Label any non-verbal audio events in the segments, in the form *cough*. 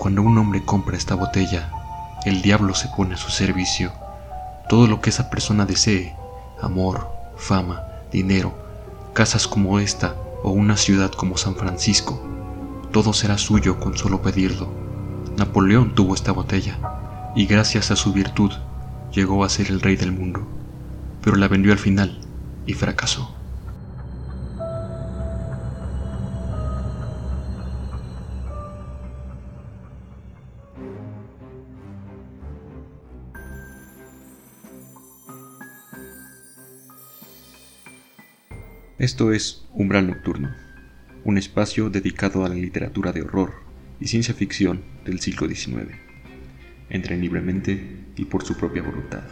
Cuando un hombre compra esta botella, el diablo se pone a su servicio. Todo lo que esa persona desee, amor, fama, dinero, casas como esta o una ciudad como San Francisco, todo será suyo con solo pedirlo. Napoleón tuvo esta botella y gracias a su virtud llegó a ser el rey del mundo, pero la vendió al final y fracasó. Esto es Umbral Nocturno, un espacio dedicado a la literatura de horror y ciencia ficción del siglo XIX. Entren libremente y por su propia voluntad.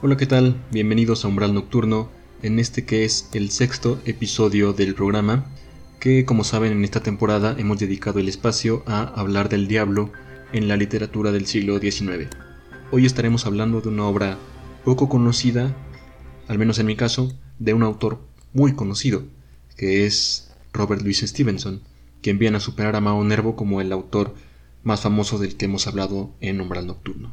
Hola, ¿qué tal? Bienvenidos a Umbral Nocturno, en este que es el sexto episodio del programa, que como saben en esta temporada hemos dedicado el espacio a hablar del diablo en la literatura del siglo XIX. Hoy estaremos hablando de una obra poco conocida, al menos en mi caso, de un autor muy conocido, que es Robert Louis Stevenson, quien viene a superar a Mao Nervo como el autor más famoso del que hemos hablado en Umbral Nocturno.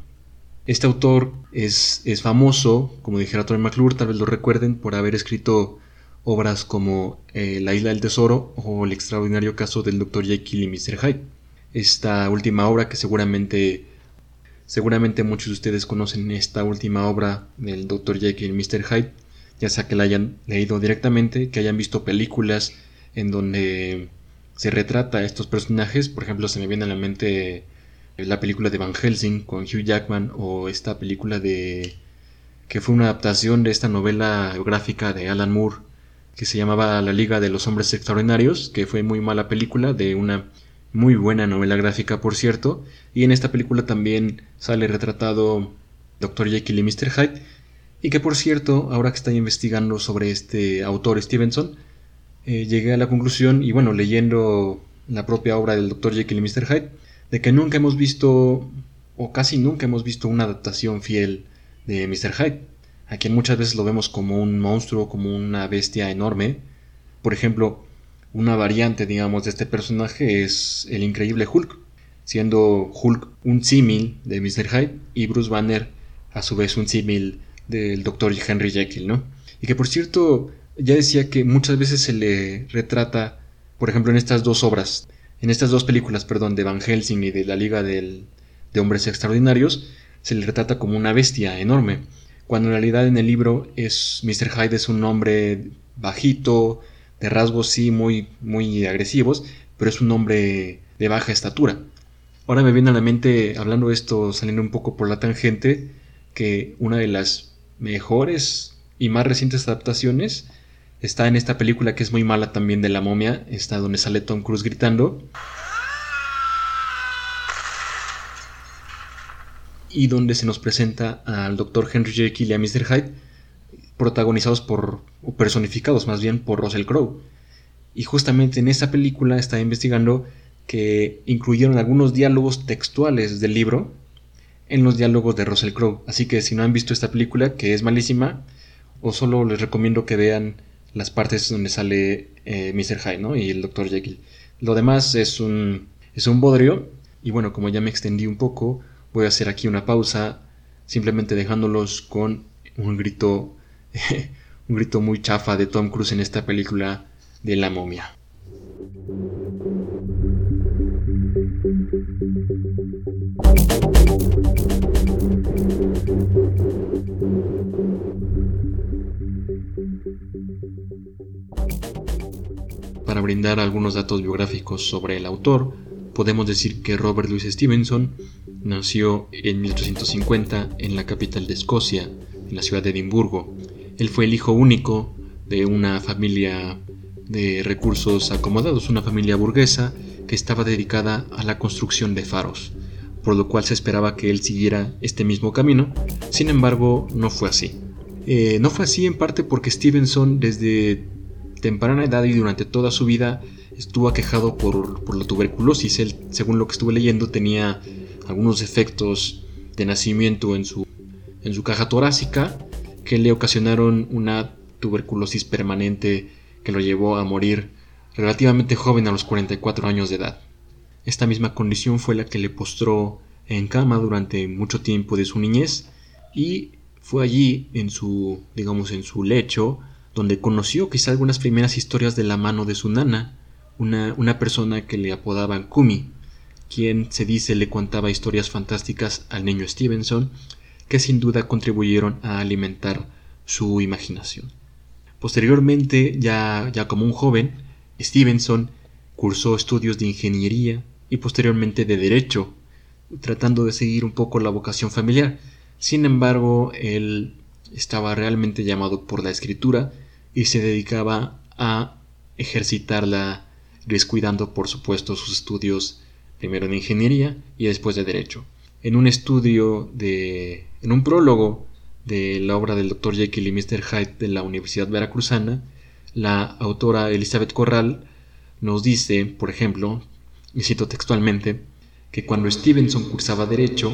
Este autor es, es famoso, como dijera Tony McClure, tal vez lo recuerden, por haber escrito obras como eh, La isla del tesoro o El extraordinario caso del Dr. Jekyll y Mr. Hyde. Esta última obra que seguramente Seguramente muchos de ustedes conocen esta última obra del Dr. Jekyll y Mr. Hyde, ya sea que la hayan leído directamente, que hayan visto películas en donde se retrata a estos personajes. Por ejemplo, se me viene a la mente la película de Van Helsing con Hugh Jackman o esta película de que fue una adaptación de esta novela gráfica de Alan Moore que se llamaba La Liga de los Hombres Extraordinarios, que fue muy mala película de una muy buena novela gráfica, por cierto. Y en esta película también sale retratado Dr. Jekyll y Mr. Hyde. Y que, por cierto, ahora que estoy investigando sobre este autor Stevenson, eh, llegué a la conclusión, y bueno, leyendo la propia obra del Dr. Jekyll y Mr. Hyde, de que nunca hemos visto, o casi nunca hemos visto una adaptación fiel de Mr. Hyde, a quien muchas veces lo vemos como un monstruo, como una bestia enorme. Por ejemplo, una variante, digamos, de este personaje es el increíble Hulk, siendo Hulk un símil de Mr. Hyde y Bruce Banner a su vez un símil del Dr. Henry Jekyll, ¿no? Y que por cierto, ya decía que muchas veces se le retrata, por ejemplo, en estas dos obras, en estas dos películas, perdón, de Van Helsing y de la Liga de Hombres Extraordinarios, se le retrata como una bestia enorme, cuando en realidad en el libro es Mr. Hyde es un hombre bajito, de rasgos sí muy, muy agresivos, pero es un hombre de baja estatura. Ahora me viene a la mente, hablando de esto, saliendo un poco por la tangente, que una de las mejores y más recientes adaptaciones está en esta película que es muy mala también de la momia, está donde sale Tom Cruise gritando. Y donde se nos presenta al Dr. Henry Jekyll y Mr. Hyde, protagonizados por, o personificados más bien por Russell Crowe. Y justamente en esa película está investigando que incluyeron algunos diálogos textuales del libro en los diálogos de Russell Crowe. Así que si no han visto esta película, que es malísima, o solo les recomiendo que vean las partes donde sale eh, Mr. Hyde ¿no? y el Dr. Jekyll. Lo demás es un, es un bodrio. Y bueno, como ya me extendí un poco, voy a hacer aquí una pausa, simplemente dejándolos con un grito *laughs* un grito muy chafa de Tom Cruise en esta película de la momia. Para brindar algunos datos biográficos sobre el autor, podemos decir que Robert Louis Stevenson nació en 1850 en la capital de Escocia, en la ciudad de Edimburgo, él fue el hijo único de una familia de recursos acomodados, una familia burguesa que estaba dedicada a la construcción de faros, por lo cual se esperaba que él siguiera este mismo camino, sin embargo no fue así. Eh, no fue así en parte porque Stevenson desde temprana edad y durante toda su vida estuvo aquejado por, por la tuberculosis. Él, según lo que estuve leyendo, tenía algunos efectos de nacimiento en su, en su caja torácica que le ocasionaron una tuberculosis permanente que lo llevó a morir relativamente joven a los 44 años de edad. Esta misma condición fue la que le postró en cama durante mucho tiempo de su niñez y fue allí en su, digamos, en su lecho donde conoció quizá algunas primeras historias de la mano de su nana, una, una persona que le apodaban Kumi, quien se dice le contaba historias fantásticas al niño Stevenson, que sin duda contribuyeron a alimentar su imaginación. Posteriormente, ya, ya como un joven, Stevenson cursó estudios de ingeniería y posteriormente de derecho, tratando de seguir un poco la vocación familiar. Sin embargo, él estaba realmente llamado por la escritura y se dedicaba a ejercitarla descuidando por supuesto sus estudios primero de ingeniería y después de derecho. En un estudio de en un prólogo de la obra del Dr. Jekyll y Mr. Hyde de la Universidad Veracruzana, la autora Elizabeth Corral nos dice, por ejemplo, y cito textualmente, que cuando Stevenson cursaba derecho,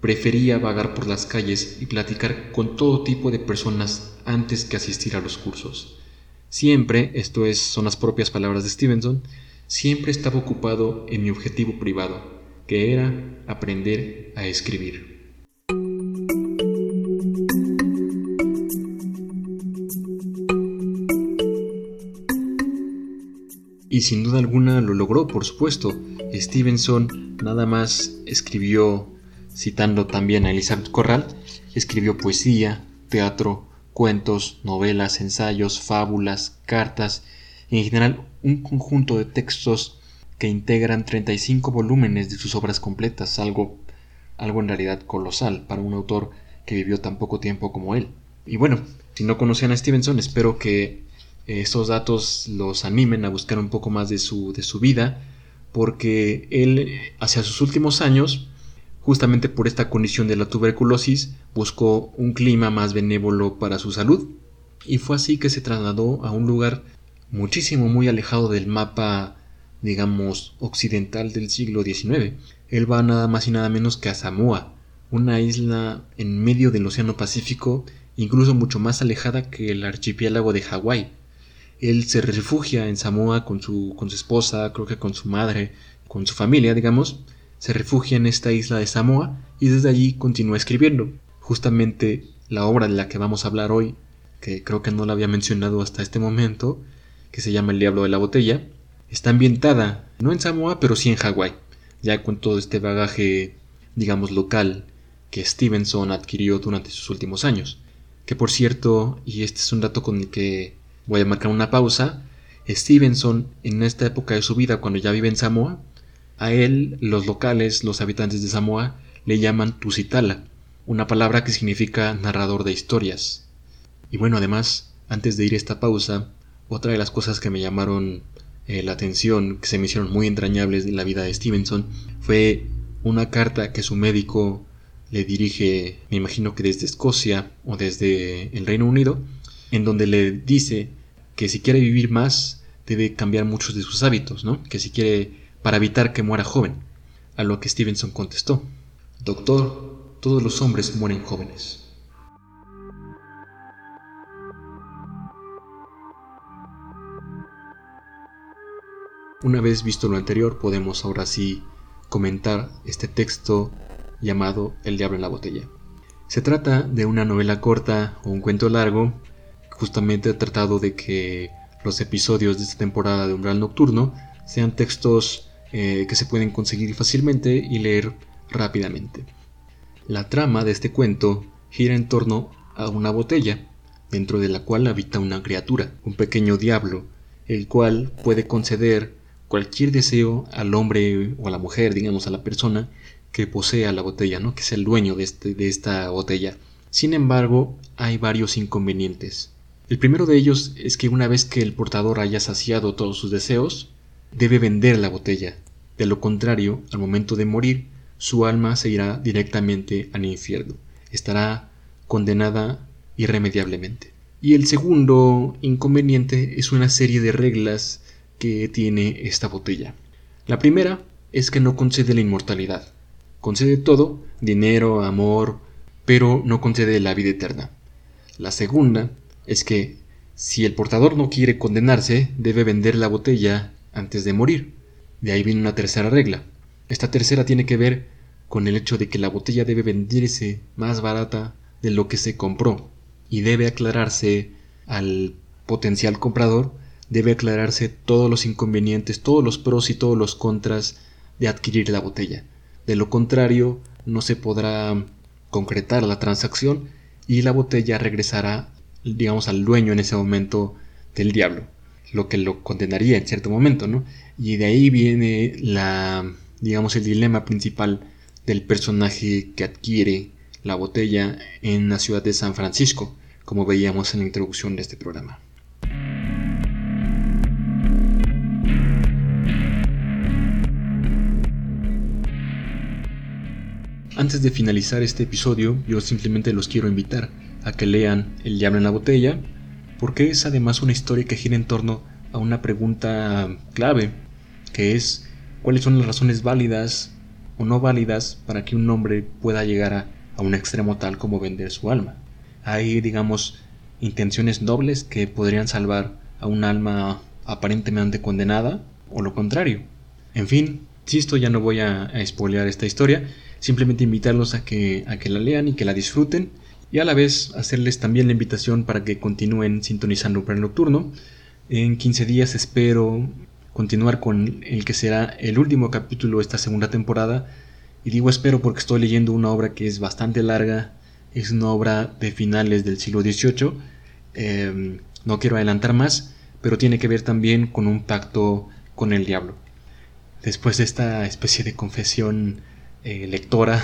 prefería vagar por las calles y platicar con todo tipo de personas antes que asistir a los cursos. Siempre, esto es, son las propias palabras de Stevenson, siempre estaba ocupado en mi objetivo privado, que era aprender a escribir. Y sin duda alguna lo logró, por supuesto. Stevenson nada más escribió citando también a Elizabeth Corral, escribió poesía, teatro, cuentos, novelas, ensayos, fábulas, cartas, y en general un conjunto de textos que integran 35 volúmenes de sus obras completas, algo, algo en realidad colosal para un autor que vivió tan poco tiempo como él. Y bueno, si no conocían a Stevenson, espero que estos datos los animen a buscar un poco más de su, de su vida, porque él hacia sus últimos años justamente por esta condición de la tuberculosis, buscó un clima más benévolo para su salud, y fue así que se trasladó a un lugar muchísimo muy alejado del mapa, digamos, occidental del siglo XIX. Él va nada más y nada menos que a Samoa, una isla en medio del Océano Pacífico, incluso mucho más alejada que el archipiélago de Hawái. Él se refugia en Samoa con su, con su esposa, creo que con su madre, con su familia, digamos, se refugia en esta isla de Samoa y desde allí continúa escribiendo. Justamente la obra de la que vamos a hablar hoy, que creo que no la había mencionado hasta este momento, que se llama El Diablo de la Botella, está ambientada no en Samoa, pero sí en Hawái, ya con todo este bagaje, digamos, local que Stevenson adquirió durante sus últimos años. Que por cierto, y este es un dato con el que voy a marcar una pausa, Stevenson en esta época de su vida, cuando ya vive en Samoa, a él los locales, los habitantes de Samoa, le llaman Tusitala, una palabra que significa narrador de historias. Y bueno, además, antes de ir a esta pausa, otra de las cosas que me llamaron eh, la atención, que se me hicieron muy entrañables en la vida de Stevenson, fue una carta que su médico le dirige, me imagino que desde Escocia o desde el Reino Unido, en donde le dice que si quiere vivir más, debe cambiar muchos de sus hábitos, ¿no? Que si quiere para evitar que muera joven, a lo que Stevenson contestó, Doctor, todos los hombres mueren jóvenes. Una vez visto lo anterior, podemos ahora sí comentar este texto llamado El diablo en la botella. Se trata de una novela corta o un cuento largo, justamente tratado de que los episodios de esta temporada de Umbral Nocturno sean textos eh, que se pueden conseguir fácilmente y leer rápidamente. La trama de este cuento gira en torno a una botella, dentro de la cual habita una criatura, un pequeño diablo, el cual puede conceder cualquier deseo al hombre o a la mujer, digamos a la persona que posea la botella, ¿no? que es el dueño de, este, de esta botella. Sin embargo, hay varios inconvenientes. El primero de ellos es que una vez que el portador haya saciado todos sus deseos, debe vender la botella. De lo contrario, al momento de morir, su alma se irá directamente al infierno. Estará condenada irremediablemente. Y el segundo inconveniente es una serie de reglas que tiene esta botella. La primera es que no concede la inmortalidad. Concede todo, dinero, amor, pero no concede la vida eterna. La segunda es que Si el portador no quiere condenarse, debe vender la botella antes de morir. De ahí viene una tercera regla. Esta tercera tiene que ver con el hecho de que la botella debe venderse más barata de lo que se compró y debe aclararse al potencial comprador, debe aclararse todos los inconvenientes, todos los pros y todos los contras de adquirir la botella. De lo contrario, no se podrá concretar la transacción y la botella regresará, digamos, al dueño en ese momento del diablo, lo que lo condenaría en cierto momento, ¿no? Y de ahí viene la, digamos, el dilema principal del personaje que adquiere la botella en la ciudad de San Francisco, como veíamos en la introducción de este programa. Antes de finalizar este episodio, yo simplemente los quiero invitar a que lean El diablo en la botella, porque es además una historia que gira en torno a una pregunta clave, que es cuáles son las razones válidas o no válidas para que un hombre pueda llegar a, un extremo tal como vender su alma. Hay, digamos, intenciones nobles que podrían salvar a un alma aparentemente condenada, o lo contrario. En fin, si esto ya no voy a, a esta historia, simplemente invitarlos a que, a que la lean y que la disfruten y a la vez hacerles también la invitación para que continúen sintonizando el nocturno. En 15 días espero continuar con el que será el último capítulo de esta segunda temporada. Y digo espero porque estoy leyendo una obra que es bastante larga, es una obra de finales del siglo XVIII. Em, no quiero adelantar más, pero tiene que ver también con un pacto con el diablo. Después de esta especie de confesión eh, lectora,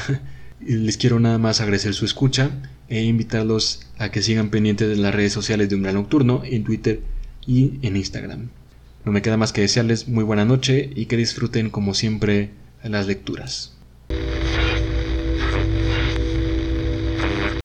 les quiero nada más agradecer su escucha e invitarlos a que sigan pendientes de las redes sociales de Umbral Nocturno en Twitter y en Instagram. No me queda más que desearles muy buena noche y que disfruten como siempre las lecturas.